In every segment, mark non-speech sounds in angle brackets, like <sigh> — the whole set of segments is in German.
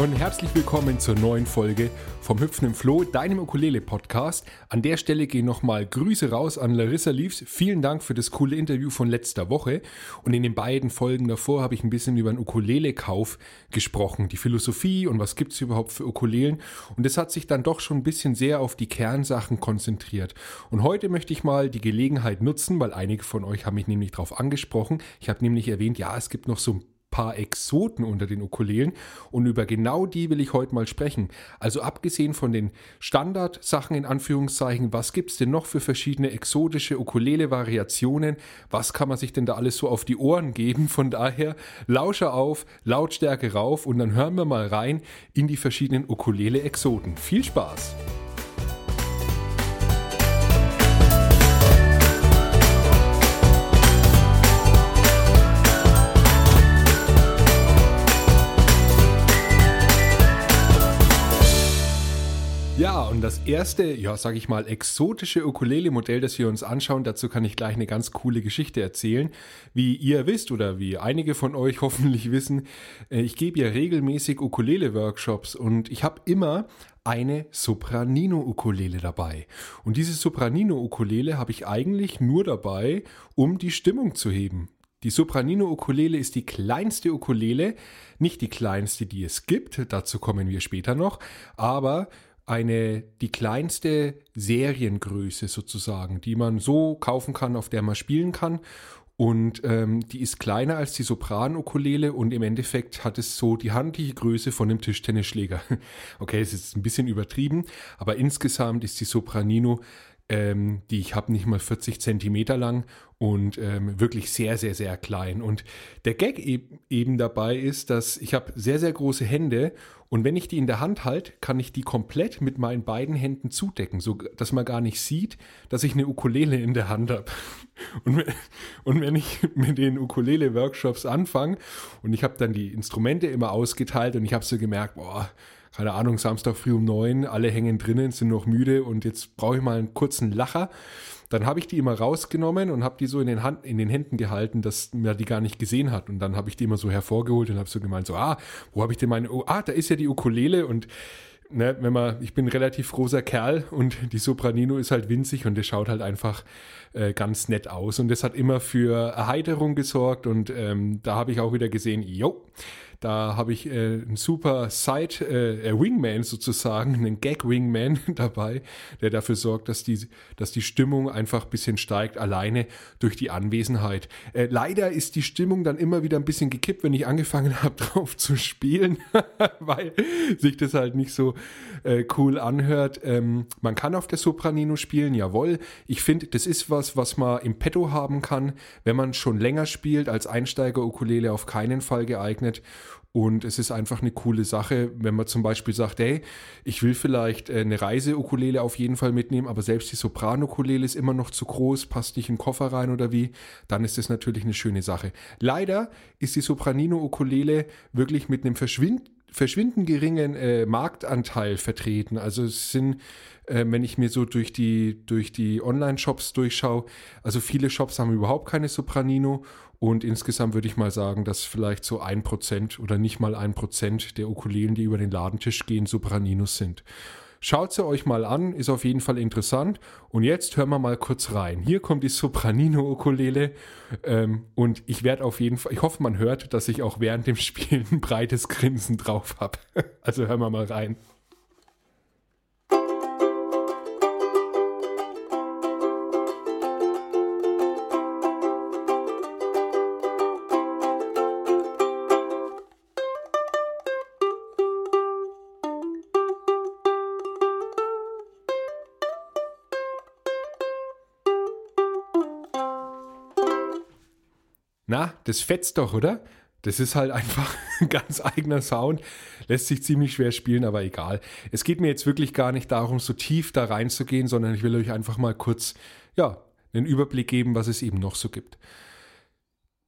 und herzlich willkommen zur neuen Folge vom Hüpfen im Floh, deinem Ukulele-Podcast. An der Stelle gehen nochmal Grüße raus an Larissa Leaves. Vielen Dank für das coole Interview von letzter Woche. Und in den beiden Folgen davor habe ich ein bisschen über den Ukulele-Kauf gesprochen, die Philosophie und was gibt es überhaupt für Ukulelen. Und das hat sich dann doch schon ein bisschen sehr auf die Kernsachen konzentriert. Und heute möchte ich mal die Gelegenheit nutzen, weil einige von euch haben mich nämlich darauf angesprochen. Ich habe nämlich erwähnt, ja, es gibt noch so ein paar Exoten unter den Ukulelen und über genau die will ich heute mal sprechen. Also abgesehen von den Standardsachen in Anführungszeichen, was gibt es denn noch für verschiedene exotische Ukulele-Variationen? Was kann man sich denn da alles so auf die Ohren geben? Von daher Lauscher auf, Lautstärke rauf und dann hören wir mal rein in die verschiedenen Ukulele-Exoten. Viel Spaß! Das erste, ja, sag ich mal, exotische Ukulele-Modell, das wir uns anschauen, dazu kann ich gleich eine ganz coole Geschichte erzählen. Wie ihr wisst oder wie einige von euch <laughs> hoffentlich wissen, äh, ich gebe ja regelmäßig Ukulele-Workshops und ich habe immer eine Sopranino-Ukulele dabei. Und diese Sopranino-Ukulele habe ich eigentlich nur dabei, um die Stimmung zu heben. Die Sopranino-Ukulele ist die kleinste Ukulele, nicht die kleinste, die es gibt, dazu kommen wir später noch, aber eine die kleinste Seriengröße sozusagen, die man so kaufen kann, auf der man spielen kann. Und ähm, die ist kleiner als die Sopran-Ukulele und im Endeffekt hat es so die handliche Größe von einem Tischtennisschläger. <laughs> okay, es ist ein bisschen übertrieben, aber insgesamt ist die Sopranino ähm, die ich habe nicht mal 40 Zentimeter lang und ähm, wirklich sehr, sehr, sehr klein. Und der Gag e eben dabei ist, dass ich habe sehr, sehr große Hände und wenn ich die in der Hand halte, kann ich die komplett mit meinen beiden Händen zudecken, so dass man gar nicht sieht, dass ich eine Ukulele in der Hand habe. <laughs> Und, und wenn ich mit den Ukulele-Workshops anfange und ich habe dann die Instrumente immer ausgeteilt und ich habe so gemerkt, boah, keine Ahnung, Samstag früh um neun, alle hängen drinnen, sind noch müde und jetzt brauche ich mal einen kurzen Lacher. Dann habe ich die immer rausgenommen und habe die so in den, Hand, in den Händen gehalten, dass man die gar nicht gesehen hat. Und dann habe ich die immer so hervorgeholt und habe so gemeint, so, ah, wo habe ich denn meine, oh, ah, da ist ja die Ukulele und ne, wenn man, ich bin relativ großer Kerl und die Sopranino ist halt winzig und der schaut halt einfach äh, ganz nett aus. Und das hat immer für Erheiterung gesorgt und ähm, da habe ich auch wieder gesehen, jo, da habe ich äh, einen super Side äh, äh, Wingman sozusagen, einen Gag Wingman <laughs> dabei, der dafür sorgt, dass die, dass die Stimmung einfach ein bisschen steigt, alleine durch die Anwesenheit. Äh, leider ist die Stimmung dann immer wieder ein bisschen gekippt, wenn ich angefangen <laughs> habe, drauf zu spielen, <laughs> weil sich das halt nicht so äh, cool anhört. Ähm, man kann auf der Sopranino spielen, jawohl. Ich finde, das ist was, was man im Petto haben kann, wenn man schon länger spielt, als Einsteiger-Ukulele auf keinen Fall geeignet. Und es ist einfach eine coole Sache, wenn man zum Beispiel sagt, hey, ich will vielleicht äh, eine Reise-Ukulele auf jeden Fall mitnehmen, aber selbst die Sopran-Ukulele ist immer noch zu groß, passt nicht in den Koffer rein oder wie, dann ist das natürlich eine schöne Sache. Leider ist die Sopranino-Ukulele wirklich mit einem verschwind verschwindend geringen äh, Marktanteil vertreten. Also es sind, äh, wenn ich mir so durch die, durch die Online-Shops durchschaue, also viele Shops haben überhaupt keine Sopranino und insgesamt würde ich mal sagen, dass vielleicht so ein Prozent oder nicht mal ein Prozent der Ukulelen, die über den Ladentisch gehen, Sopraninos sind. Schaut sie euch mal an, ist auf jeden Fall interessant. Und jetzt hören wir mal kurz rein. Hier kommt die Sopranino-Ukulele. Ähm, und ich werde auf jeden Fall, ich hoffe, man hört, dass ich auch während dem Spielen ein <laughs> breites Grinsen drauf habe. Also hören wir mal rein. Na, das fetzt doch, oder? Das ist halt einfach <laughs> ein ganz eigener Sound. Lässt sich ziemlich schwer spielen, aber egal. Es geht mir jetzt wirklich gar nicht darum, so tief da reinzugehen, sondern ich will euch einfach mal kurz, ja, einen Überblick geben, was es eben noch so gibt.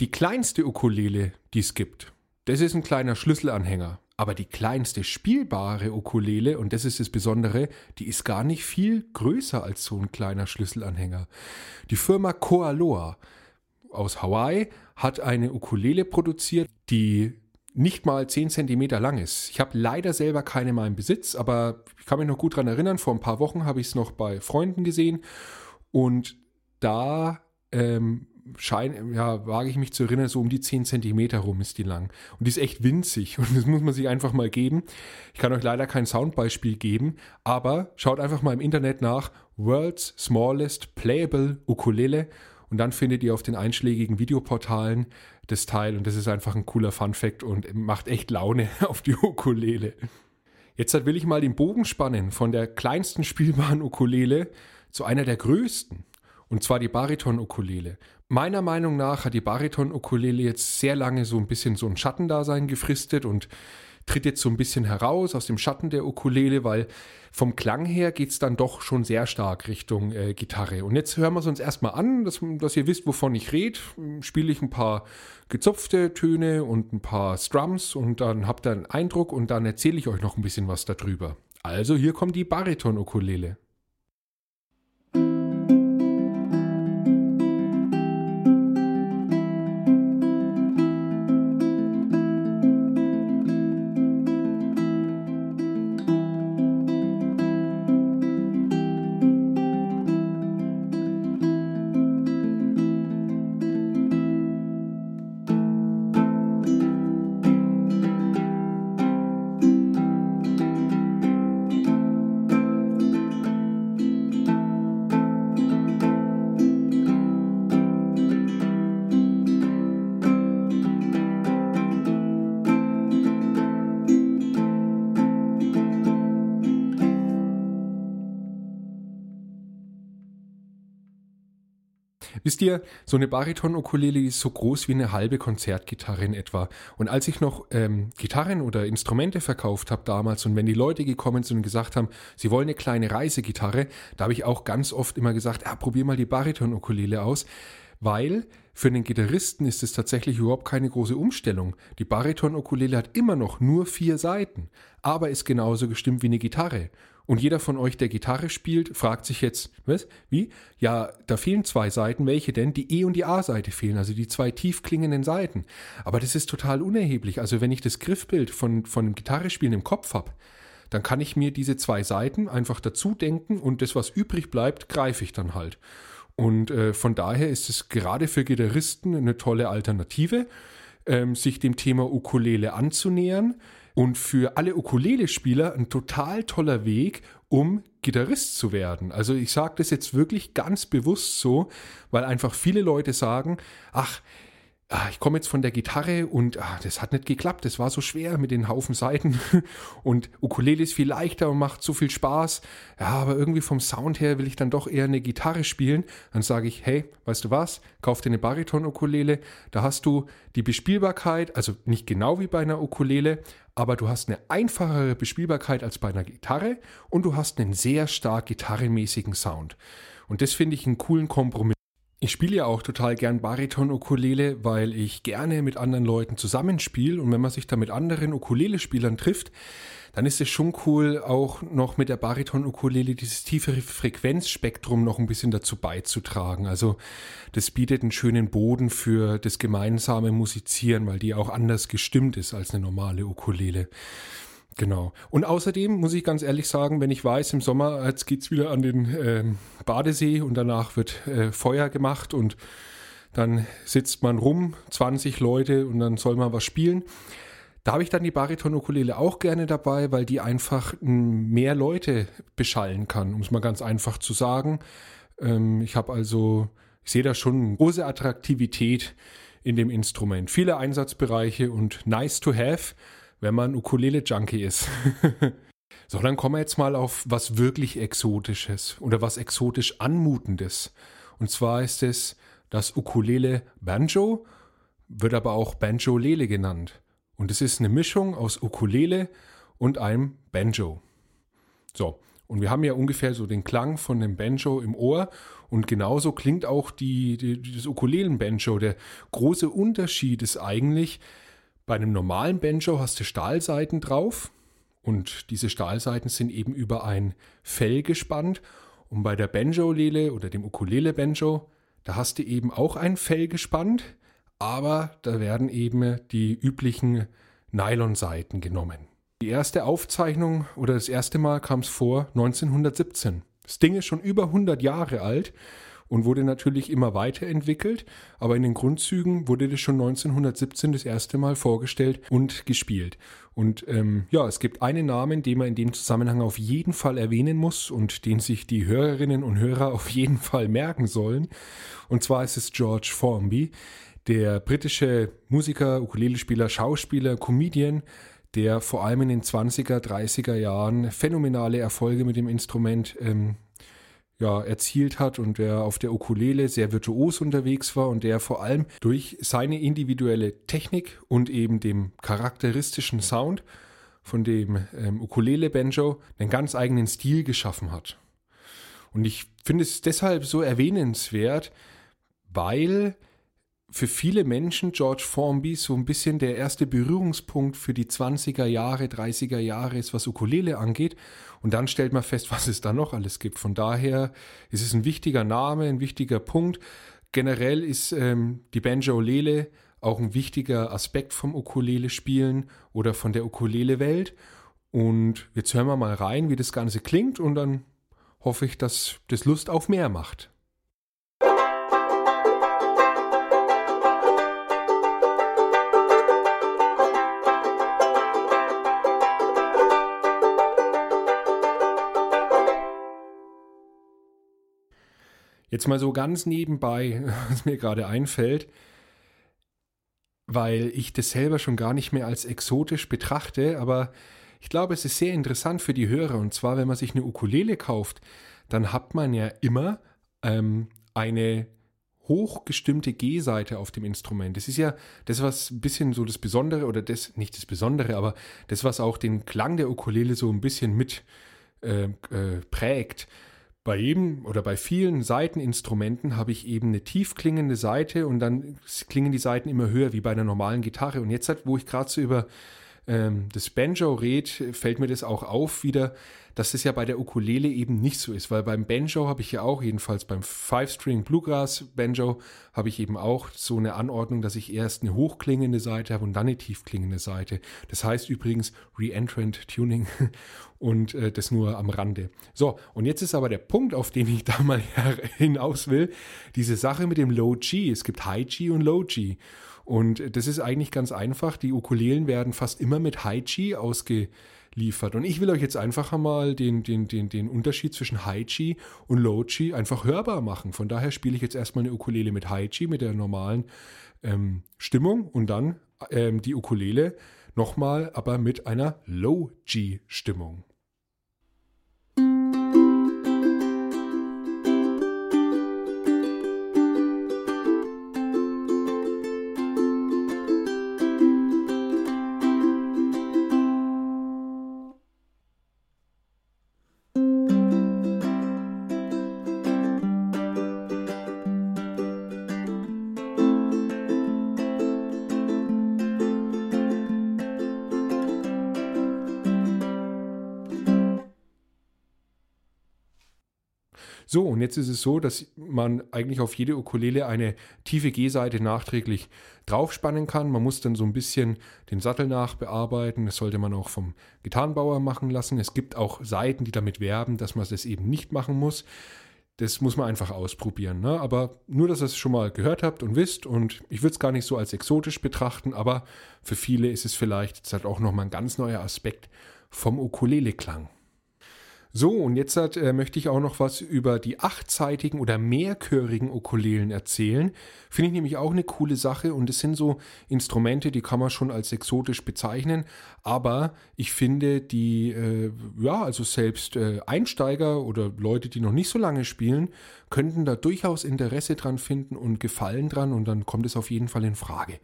Die kleinste Ukulele, die es gibt, das ist ein kleiner Schlüsselanhänger. Aber die kleinste spielbare Ukulele, und das ist das Besondere, die ist gar nicht viel größer als so ein kleiner Schlüsselanhänger. Die Firma Koaloa aus Hawaii hat eine Ukulele produziert, die nicht mal 10 cm lang ist. Ich habe leider selber keine in meinem Besitz, aber ich kann mich noch gut daran erinnern, vor ein paar Wochen habe ich es noch bei Freunden gesehen und da ähm, schein, ja, wage ich mich zu erinnern, so um die 10 cm rum ist die lang. Und die ist echt winzig <laughs> und das muss man sich einfach mal geben. Ich kann euch leider kein Soundbeispiel geben, aber schaut einfach mal im Internet nach World's Smallest Playable Ukulele und dann findet ihr auf den einschlägigen Videoportalen das Teil und das ist einfach ein cooler Fun Fact und macht echt Laune <laughs> auf die Ukulele. Jetzt will ich mal den Bogen spannen von der kleinsten spielbaren Ukulele zu einer der größten. Und zwar die Bariton-Ukulele. Meiner Meinung nach hat die Bariton-Ukulele jetzt sehr lange so ein bisschen so ein Schattendasein gefristet und tritt jetzt so ein bisschen heraus aus dem Schatten der Ukulele, weil vom Klang her geht es dann doch schon sehr stark Richtung äh, Gitarre. Und jetzt hören wir es uns erstmal an, dass, dass ihr wisst, wovon ich rede. Spiele ich ein paar gezupfte Töne und ein paar Strums und dann habt ihr einen Eindruck und dann erzähle ich euch noch ein bisschen was darüber. Also hier kommt die Bariton-Ukulele. Ihr, so eine Bariton-Ukulele ist so groß wie eine halbe Konzertgitarre in etwa. Und als ich noch ähm, Gitarren oder Instrumente verkauft habe damals und wenn die Leute gekommen sind und gesagt haben, sie wollen eine kleine Reisegitarre, da habe ich auch ganz oft immer gesagt, ah, probier mal die Bariton-Ukulele aus weil für den Gitarristen ist es tatsächlich überhaupt keine große Umstellung. Die Bariton-Ukulele hat immer noch nur vier Seiten, aber ist genauso gestimmt wie eine Gitarre. Und jeder von euch, der Gitarre spielt, fragt sich jetzt, was? Wie? Ja, da fehlen zwei Seiten. Welche denn? Die E- und die A-Seite fehlen, also die zwei tief klingenden Seiten. Aber das ist total unerheblich. Also wenn ich das Griffbild von, von einem Gitarrespielen im Kopf habe, dann kann ich mir diese zwei Seiten einfach dazu denken und das, was übrig bleibt, greife ich dann halt. Und äh, von daher ist es gerade für Gitarristen eine tolle Alternative, ähm, sich dem Thema Ukulele anzunähern und für alle Ukulele-Spieler ein total toller Weg, um Gitarrist zu werden. Also ich sage das jetzt wirklich ganz bewusst so, weil einfach viele Leute sagen, ach, ah, ich komme jetzt von der Gitarre und ah, das hat nicht geklappt, das war so schwer mit den Haufen Seiten <laughs> und Ukulele ist viel leichter und macht so viel Spaß. Ja, aber irgendwie vom Sound her will ich dann doch eher eine Gitarre spielen. Dann sage ich, hey, weißt du was, kauf dir eine Bariton-Ukulele, da hast du die Bespielbarkeit, also nicht genau wie bei einer Ukulele, aber du hast eine einfachere Bespielbarkeit als bei einer Gitarre und du hast einen sehr stark gitarrenmäßigen Sound. Und das finde ich einen coolen Kompromiss. Ich spiele ja auch total gern Bariton-Ukulele, weil ich gerne mit anderen Leuten zusammenspiele und wenn man sich da mit anderen Ukulele-Spielern trifft, dann ist es schon cool, auch noch mit der Bariton-Ukulele dieses tiefere Frequenzspektrum noch ein bisschen dazu beizutragen. Also das bietet einen schönen Boden für das gemeinsame Musizieren, weil die auch anders gestimmt ist als eine normale Ukulele. Genau. Und außerdem muss ich ganz ehrlich sagen, wenn ich weiß, im Sommer, jetzt geht's wieder an den äh, Badesee und danach wird äh, Feuer gemacht und dann sitzt man rum, 20 Leute und dann soll man was spielen. Da habe ich dann die Bariton-Ukulele auch gerne dabei, weil die einfach mehr Leute beschallen kann, um es mal ganz einfach zu sagen. Ähm, ich habe also, ich sehe da schon große Attraktivität in dem Instrument. Viele Einsatzbereiche und nice to have wenn man Ukulele-Junkie ist. <laughs> so, dann kommen wir jetzt mal auf was wirklich Exotisches oder was exotisch Anmutendes. Und zwar ist es das Ukulele Banjo, wird aber auch Banjo-Lele genannt. Und es ist eine Mischung aus Ukulele und einem Banjo. So, und wir haben ja ungefähr so den Klang von dem Banjo im Ohr und genauso klingt auch die, die, das Ukulelen-Banjo. Der große Unterschied ist eigentlich, bei einem normalen Banjo hast du Stahlseiten drauf und diese Stahlseiten sind eben über ein Fell gespannt. Und bei der Banjo-Lele oder dem Ukulele-Banjo, da hast du eben auch ein Fell gespannt, aber da werden eben die üblichen Nylonseiten genommen. Die erste Aufzeichnung oder das erste Mal kam es vor 1917. Das Ding ist schon über 100 Jahre alt und wurde natürlich immer weiterentwickelt, aber in den Grundzügen wurde das schon 1917 das erste Mal vorgestellt und gespielt. Und ähm, ja, es gibt einen Namen, den man in dem Zusammenhang auf jeden Fall erwähnen muss und den sich die Hörerinnen und Hörer auf jeden Fall merken sollen. Und zwar ist es George Formby, der britische Musiker, Ukulelespieler, Schauspieler, Comedian, der vor allem in den 20er, 30er Jahren phänomenale Erfolge mit dem Instrument ähm, ja, erzielt hat und der auf der Ukulele sehr virtuos unterwegs war und der vor allem durch seine individuelle Technik und eben dem charakteristischen Sound von dem ähm, Ukulele-Banjo einen ganz eigenen Stil geschaffen hat. Und ich finde es deshalb so erwähnenswert, weil für viele Menschen George Formby so ein bisschen der erste Berührungspunkt für die 20er Jahre, 30er Jahre ist, was Ukulele angeht. Und dann stellt man fest, <laughs> was es da noch alles gibt. Von daher ist es ein wichtiger Name, ein wichtiger Punkt. Generell ist ähm, die Banjo-Lele auch ein wichtiger Aspekt vom Ukulele-Spielen oder von der Ukulele-Welt. Und jetzt hören wir mal rein, wie das Ganze klingt und dann hoffe ich, dass das Lust auf mehr macht. Jetzt mal so ganz nebenbei, <laughs> was mir gerade einfällt, weil ich das selber schon gar nicht mehr als exotisch betrachte, aber ich glaube, es ist sehr interessant für die Hörer. Und zwar, wenn man sich eine Ukulele kauft, dann hat man ja immer ähm, eine hochgestimmte G-Seite auf dem Instrument. Das ist ja das, was ein bisschen so das Besondere, oder das, nicht das Besondere, aber das, was auch den Klang der Ukulele so ein bisschen mit äh, äh, prägt. Bei jedem oder bei vielen Saiteninstrumenten habe ich eben eine tief klingende Seite und dann klingen die Saiten immer höher wie bei einer normalen Gitarre. Und jetzt, wo ich gerade so über ähm, das Banjo rede, fällt mir das auch auf wieder, dass das ja bei der Ukulele eben nicht so ist, weil beim Banjo habe ich ja auch, jedenfalls beim Five-String Bluegrass Banjo, habe ich eben auch so eine Anordnung, dass ich erst eine hochklingende Seite habe und dann eine tiefklingende Seite. Das heißt übrigens Reentrant Tuning <laughs> und äh, das nur am Rande. So, und jetzt ist aber der Punkt, auf den ich da mal <laughs> hinaus will, diese Sache mit dem Low G. Es gibt High G und Low G. Und das ist eigentlich ganz einfach. Die Ukulelen werden fast immer mit High G ausgeliefert. Und ich will euch jetzt einfach mal den, den, den, den Unterschied zwischen High G und G einfach hörbar machen. Von daher spiele ich jetzt erstmal eine Ukulele mit High G, mit der normalen ähm, Stimmung und dann ähm, die Ukulele nochmal, aber mit einer Low So, und jetzt ist es so, dass man eigentlich auf jede Ukulele eine tiefe G-Seite nachträglich draufspannen kann. Man muss dann so ein bisschen den Sattel nachbearbeiten. Das sollte man auch vom Gitarrenbauer machen lassen. Es gibt auch Seiten, die damit werben, dass man das eben nicht machen muss. Das muss man einfach ausprobieren. Ne? Aber nur, dass ihr es schon mal gehört habt und wisst. Und ich würde es gar nicht so als exotisch betrachten, aber für viele ist es vielleicht jetzt halt auch nochmal ein ganz neuer Aspekt vom Ukulele-Klang. So, und jetzt äh, möchte ich auch noch was über die achtseitigen oder mehrchörigen Ukulelen erzählen. Finde ich nämlich auch eine coole Sache und es sind so Instrumente, die kann man schon als exotisch bezeichnen, aber ich finde die, äh, ja, also selbst äh, Einsteiger oder Leute, die noch nicht so lange spielen, könnten da durchaus Interesse dran finden und Gefallen dran und dann kommt es auf jeden Fall in Frage.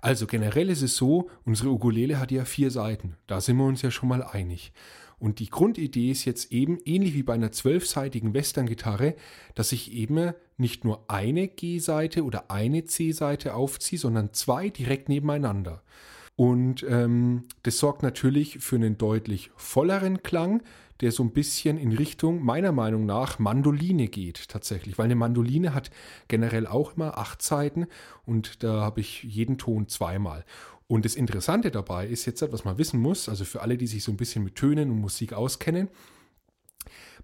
Also generell ist es so, unsere Ukulele hat ja vier Seiten. Da sind wir uns ja schon mal einig. Und die Grundidee ist jetzt eben, ähnlich wie bei einer zwölfseitigen Western-Gitarre, dass ich eben nicht nur eine G-Seite oder eine C-Seite aufziehe, sondern zwei direkt nebeneinander. Und ähm, das sorgt natürlich für einen deutlich volleren Klang, der so ein bisschen in Richtung, meiner Meinung nach, Mandoline geht tatsächlich. Weil eine Mandoline hat generell auch immer acht Seiten und da habe ich jeden Ton zweimal. Und das Interessante dabei ist jetzt, was man wissen muss, also für alle, die sich so ein bisschen mit Tönen und Musik auskennen,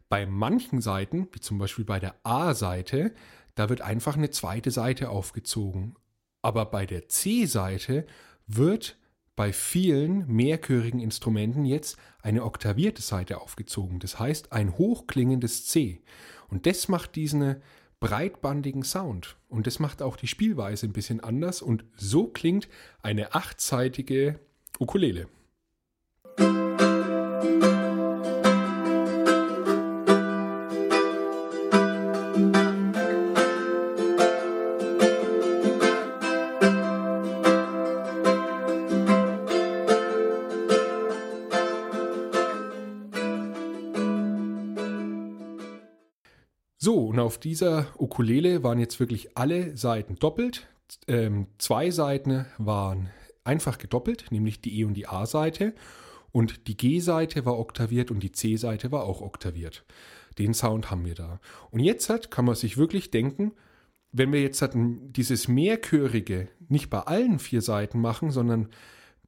bei manchen Seiten, wie zum Beispiel bei der A-Seite, da wird einfach eine zweite Seite aufgezogen. Aber bei der C-Seite wird bei vielen mehrchörigen Instrumenten jetzt eine oktavierte Seite aufgezogen. Das heißt ein hochklingendes C. Und das macht diesen breitbandigen Sound. Und das macht auch die Spielweise ein bisschen anders. Und so klingt eine achtseitige Ukulele. Dieser Ukulele waren jetzt wirklich alle Seiten doppelt. Ähm, zwei Seiten waren einfach gedoppelt, nämlich die E- und die A-Seite. Und die G-Seite war oktaviert und die C-Seite war auch oktaviert. Den Sound haben wir da. Und jetzt hat, kann man sich wirklich denken, wenn wir jetzt hatten, dieses Mehrchörige nicht bei allen vier Seiten machen, sondern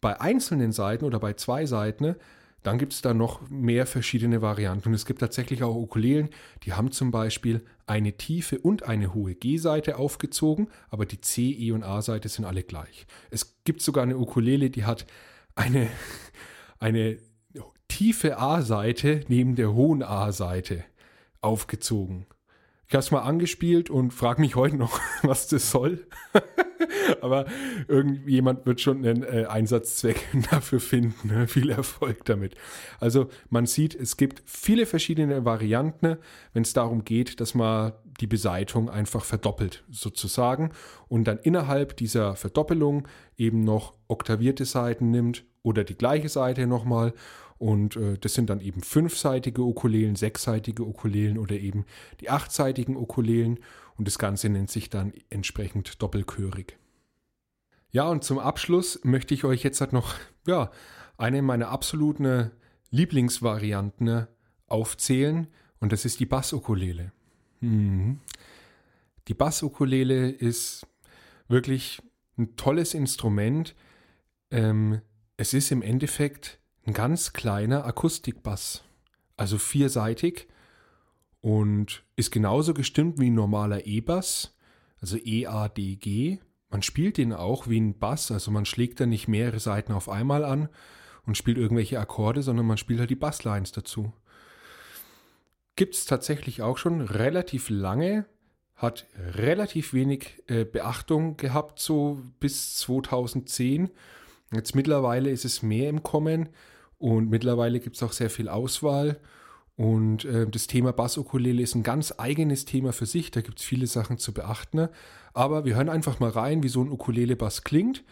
bei einzelnen Seiten oder bei zwei Seiten, dann gibt es da noch mehr verschiedene Varianten. Und es gibt tatsächlich auch Ukulelen, die haben zum Beispiel eine tiefe und eine hohe G-Seite aufgezogen, aber die C, E und A-Seite sind alle gleich. Es gibt sogar eine Ukulele, die hat eine, <laughs> eine tiefe A-Seite neben der hohen A-Seite aufgezogen. Ich habe es mal angespielt und frage mich heute noch, <laughs> was das soll. <laughs> <laughs> Aber irgendjemand wird schon einen äh, Einsatzzweck <laughs> dafür finden. Ne? Viel Erfolg damit. Also man sieht, es gibt viele verschiedene Varianten, wenn es darum geht, dass man die Beseitung einfach verdoppelt sozusagen und dann innerhalb dieser Verdoppelung eben noch oktavierte Seiten nimmt oder die gleiche Seite nochmal und äh, das sind dann eben fünfseitige Ukulelen, sechsseitige Ukulelen oder eben die achtseitigen Ukulelen. Und das Ganze nennt sich dann entsprechend doppelchörig. Ja, und zum Abschluss möchte ich euch jetzt halt noch ja, eine meiner absoluten Lieblingsvarianten aufzählen. Und das ist die Bassukulele. Mhm. Die Bassukulele ist wirklich ein tolles Instrument. Ähm, es ist im Endeffekt ein ganz kleiner Akustikbass, also vierseitig und ist genauso gestimmt wie ein normaler E-Bass, also E-A-D-G. Man spielt den auch wie ein Bass, also man schlägt da nicht mehrere Seiten auf einmal an und spielt irgendwelche Akkorde, sondern man spielt halt die Basslines dazu. Gibt es tatsächlich auch schon relativ lange, hat relativ wenig äh, Beachtung gehabt, so bis 2010. Jetzt mittlerweile ist es mehr im Kommen und mittlerweile gibt es auch sehr viel Auswahl. Und äh, das Thema Bassukulele ist ein ganz eigenes Thema für sich. Da gibt es viele Sachen zu beachten. Aber wir hören einfach mal rein, wie so ein Ukulele-Bass klingt.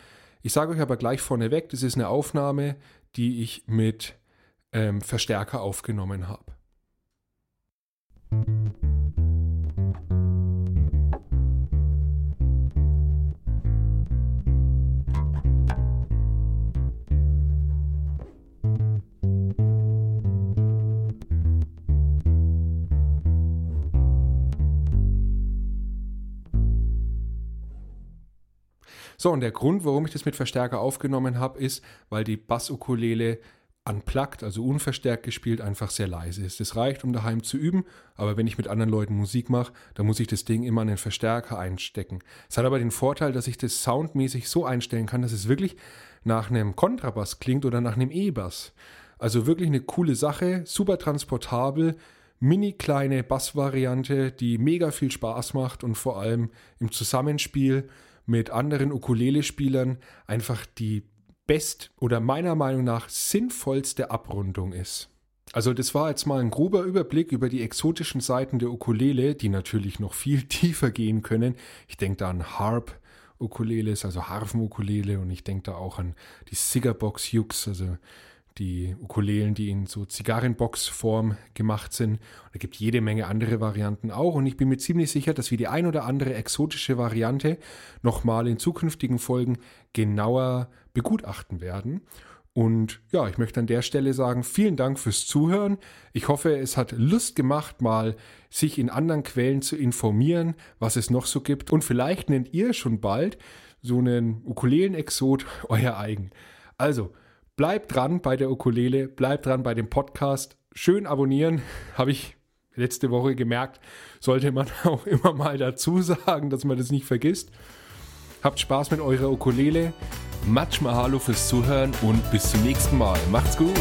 Ich sage euch aber gleich vorneweg, das ist eine Aufnahme, die ich mit ähm, Verstärker aufgenommen habe. So, und der Grund, warum ich das mit Verstärker aufgenommen habe, ist, weil die Bassukulele unplugged, also unverstärkt gespielt, einfach sehr leise ist. Das reicht, um daheim zu üben, aber wenn ich mit anderen Leuten Musik mache, dann muss ich das Ding immer an den Verstärker einstecken. Es hat aber den Vorteil, dass ich das soundmäßig so einstellen kann, dass es wirklich nach einem Kontrabass klingt oder nach einem E-Bass. Also wirklich eine coole Sache, super transportabel, mini kleine Bassvariante, die mega viel Spaß macht und vor allem im Zusammenspiel mit anderen Ukulele-Spielern einfach die best oder meiner Meinung nach sinnvollste Abrundung ist. Also das war jetzt mal ein grober Überblick über die exotischen Seiten der Ukulele, die natürlich noch viel <laughs> tiefer gehen können. Ich denke da an Harp Ukuleles, also Harfen-Ukulele und ich denke da auch an die Cigarbox Hughes, also die Ukulelen, die in so Zigarrenbox-Form gemacht sind. Und es gibt jede Menge andere Varianten auch. Und ich bin mir ziemlich sicher, dass wir die ein oder andere exotische Variante nochmal in zukünftigen Folgen genauer begutachten werden. Und ja, ich möchte an der Stelle sagen, vielen Dank fürs Zuhören. Ich hoffe, es hat Lust gemacht, mal sich in anderen Quellen zu informieren, was es noch so gibt. Und vielleicht nennt ihr schon bald so einen Ukulelen-Exot <laughs> euer eigen. Also, bleibt dran bei der Ukulele, bleibt dran bei dem Podcast. Schön abonnieren, <laughs> habe ich letzte Woche gemerkt, sollte man <laughs> auch immer mal dazu sagen, dass man das nicht vergisst. Habt Spaß mit eurer Ukulele. Matsch Mahalo fürs Zuhören und bis zum nächsten Mal. Macht's gut.